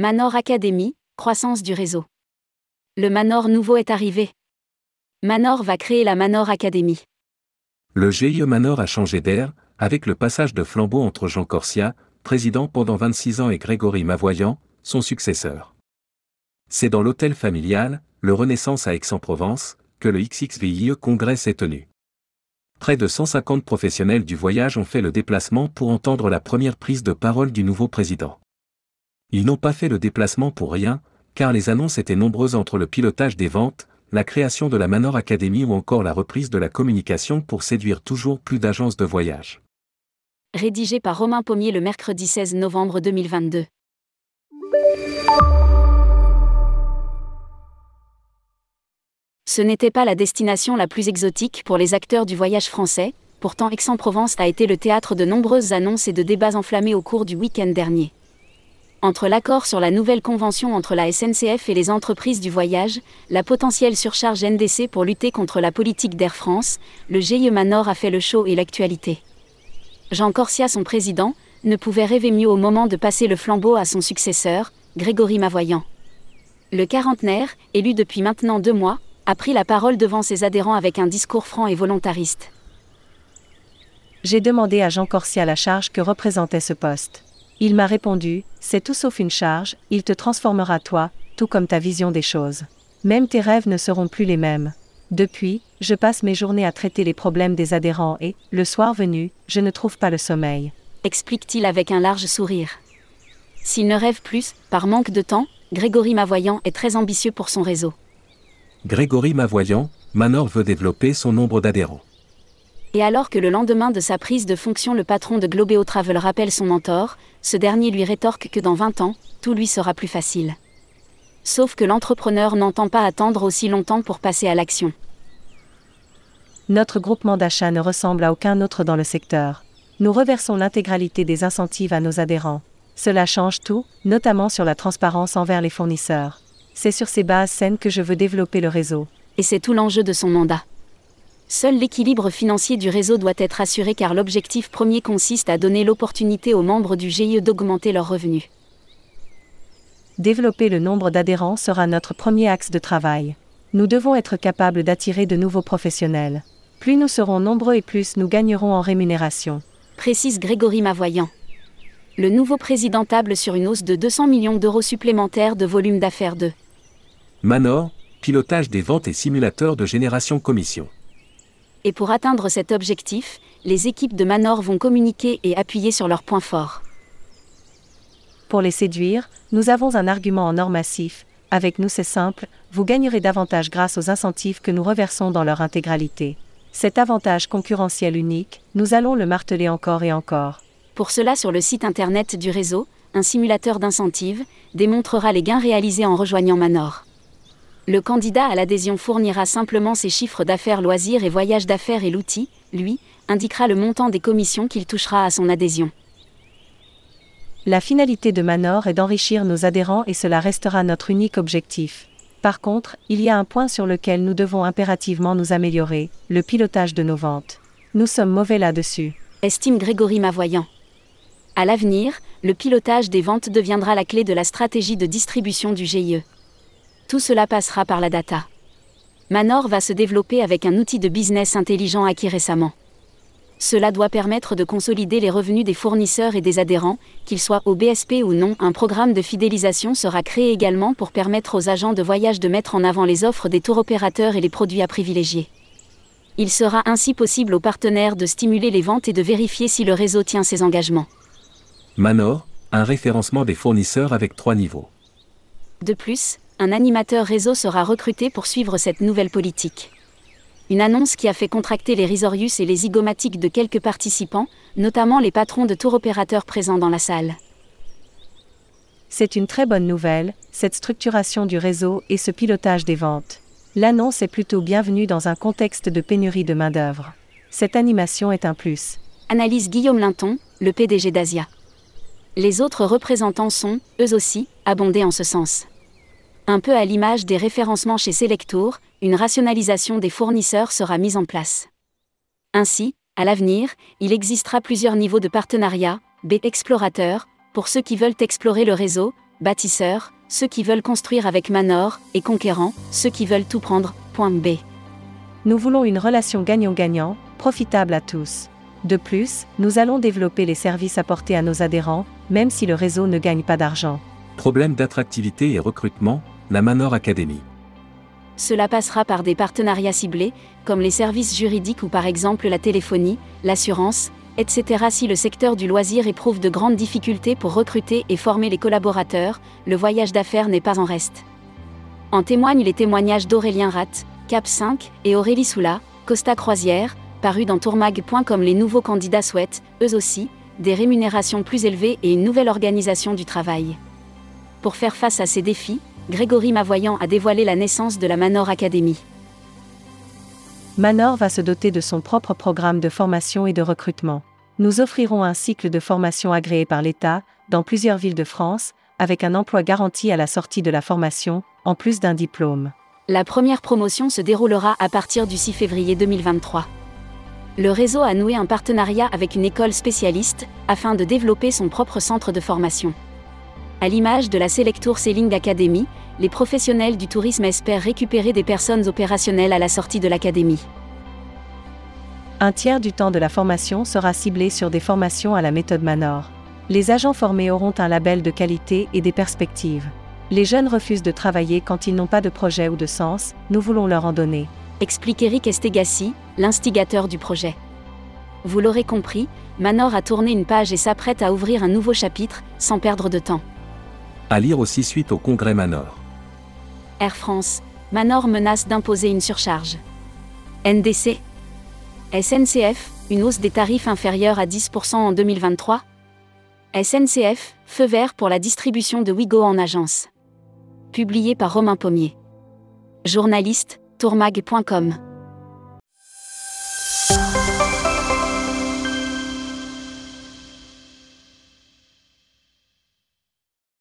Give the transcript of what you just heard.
Manor Academy, croissance du réseau. Le Manor nouveau est arrivé. Manor va créer la Manor Academy. Le GIE Manor a changé d'air, avec le passage de flambeau entre Jean Corsia, président pendant 26 ans, et Grégory Mavoyant, son successeur. C'est dans l'hôtel familial, le Renaissance à Aix-en-Provence, que le XXVIE Congrès s'est tenu. Près de 150 professionnels du voyage ont fait le déplacement pour entendre la première prise de parole du nouveau président. Ils n'ont pas fait le déplacement pour rien, car les annonces étaient nombreuses entre le pilotage des ventes, la création de la Manor Academy ou encore la reprise de la communication pour séduire toujours plus d'agences de voyage. Rédigé par Romain Pommier le mercredi 16 novembre 2022. Ce n'était pas la destination la plus exotique pour les acteurs du voyage français, pourtant Aix-en-Provence a été le théâtre de nombreuses annonces et de débats enflammés au cours du week-end dernier. Entre l'accord sur la nouvelle convention entre la SNCF et les entreprises du voyage, la potentielle surcharge NDC pour lutter contre la politique d'Air France, le GIE Manor a fait le show et l'actualité. Jean Corsia, son président, ne pouvait rêver mieux au moment de passer le flambeau à son successeur, Grégory Mavoyant. Le quarantenaire, élu depuis maintenant deux mois, a pris la parole devant ses adhérents avec un discours franc et volontariste. J'ai demandé à Jean Corsia la charge que représentait ce poste. Il m'a répondu, c'est tout sauf une charge, il te transformera toi, tout comme ta vision des choses. Même tes rêves ne seront plus les mêmes. Depuis, je passe mes journées à traiter les problèmes des adhérents et, le soir venu, je ne trouve pas le sommeil. Explique-t-il avec un large sourire. S'il ne rêve plus, par manque de temps, Grégory Mavoyant est très ambitieux pour son réseau. Grégory Mavoyant, Manor veut développer son nombre d'adhérents. Et alors que le lendemain de sa prise de fonction, le patron de Globeo Travel rappelle son mentor, ce dernier lui rétorque que dans 20 ans, tout lui sera plus facile. Sauf que l'entrepreneur n'entend pas attendre aussi longtemps pour passer à l'action. Notre groupement d'achat ne ressemble à aucun autre dans le secteur. Nous reversons l'intégralité des incentives à nos adhérents. Cela change tout, notamment sur la transparence envers les fournisseurs. C'est sur ces bases saines que je veux développer le réseau. Et c'est tout l'enjeu de son mandat. Seul l'équilibre financier du réseau doit être assuré car l'objectif premier consiste à donner l'opportunité aux membres du GIE d'augmenter leurs revenus. Développer le nombre d'adhérents sera notre premier axe de travail. Nous devons être capables d'attirer de nouveaux professionnels. Plus nous serons nombreux et plus nous gagnerons en rémunération. Précise Grégory Mavoyant. Le nouveau président table sur une hausse de 200 millions d'euros supplémentaires de volume d'affaires de Manor, pilotage des ventes et simulateurs de génération commission. Et pour atteindre cet objectif, les équipes de Manor vont communiquer et appuyer sur leurs points forts. Pour les séduire, nous avons un argument en or massif. Avec nous, c'est simple, vous gagnerez davantage grâce aux incentives que nous reversons dans leur intégralité. Cet avantage concurrentiel unique, nous allons le marteler encore et encore. Pour cela, sur le site internet du réseau, un simulateur d'incentive démontrera les gains réalisés en rejoignant Manor le candidat à l'adhésion fournira simplement ses chiffres d'affaires loisirs et voyages d'affaires et l'outil, lui, indiquera le montant des commissions qu'il touchera à son adhésion. La finalité de Manor est d'enrichir nos adhérents et cela restera notre unique objectif. Par contre, il y a un point sur lequel nous devons impérativement nous améliorer, le pilotage de nos ventes. Nous sommes mauvais là-dessus. Estime Grégory Mavoyant. À l'avenir, le pilotage des ventes deviendra la clé de la stratégie de distribution du GIE. Tout cela passera par la data. Manor va se développer avec un outil de business intelligent acquis récemment. Cela doit permettre de consolider les revenus des fournisseurs et des adhérents, qu'ils soient au BSP ou non. Un programme de fidélisation sera créé également pour permettre aux agents de voyage de mettre en avant les offres des tours opérateurs et les produits à privilégier. Il sera ainsi possible aux partenaires de stimuler les ventes et de vérifier si le réseau tient ses engagements. Manor, un référencement des fournisseurs avec trois niveaux. De plus, un animateur réseau sera recruté pour suivre cette nouvelle politique. Une annonce qui a fait contracter les risorius et les zygomatiques de quelques participants, notamment les patrons de tour opérateurs présents dans la salle. C'est une très bonne nouvelle, cette structuration du réseau et ce pilotage des ventes. L'annonce est plutôt bienvenue dans un contexte de pénurie de main-d'œuvre. Cette animation est un plus. Analyse Guillaume Linton, le PDG d'Asia. Les autres représentants sont, eux aussi, abondés en ce sens. Un peu à l'image des référencements chez Selectour, une rationalisation des fournisseurs sera mise en place. Ainsi, à l'avenir, il existera plusieurs niveaux de partenariat, B explorateur, pour ceux qui veulent explorer le réseau, bâtisseurs, ceux qui veulent construire avec Manor, et conquérants, ceux qui veulent tout prendre. Point B. Nous voulons une relation gagnant-gagnant, profitable à tous. De plus, nous allons développer les services apportés à nos adhérents, même si le réseau ne gagne pas d'argent. Problème d'attractivité et recrutement, la Manor Academy. Cela passera par des partenariats ciblés, comme les services juridiques ou par exemple la téléphonie, l'assurance, etc. Si le secteur du loisir éprouve de grandes difficultés pour recruter et former les collaborateurs, le voyage d'affaires n'est pas en reste. En témoignent les témoignages d'Aurélien Rat, Cap 5, et Aurélie Soula, Costa Croisière, parus dans tourmag.com. Les nouveaux candidats souhaitent, eux aussi, des rémunérations plus élevées et une nouvelle organisation du travail. Pour faire face à ces défis, Grégory Mavoyant a dévoilé la naissance de la Manor Academy. Manor va se doter de son propre programme de formation et de recrutement. Nous offrirons un cycle de formation agréé par l'État, dans plusieurs villes de France, avec un emploi garanti à la sortie de la formation, en plus d'un diplôme. La première promotion se déroulera à partir du 6 février 2023. Le réseau a noué un partenariat avec une école spécialiste, afin de développer son propre centre de formation. À l'image de la Selectour Sailing Academy, les professionnels du tourisme espèrent récupérer des personnes opérationnelles à la sortie de l'académie. Un tiers du temps de la formation sera ciblé sur des formations à la méthode Manor. Les agents formés auront un label de qualité et des perspectives. Les jeunes refusent de travailler quand ils n'ont pas de projet ou de sens, nous voulons leur en donner. Explique Eric Estegassi, l'instigateur du projet. Vous l'aurez compris, Manor a tourné une page et s'apprête à ouvrir un nouveau chapitre, sans perdre de temps. À lire aussi suite au congrès Manor. Air France, Manor menace d'imposer une surcharge. NDC SNCF, une hausse des tarifs inférieure à 10% en 2023 SNCF, feu vert pour la distribution de Wigo en agence. Publié par Romain Pommier. Journaliste, tourmag.com.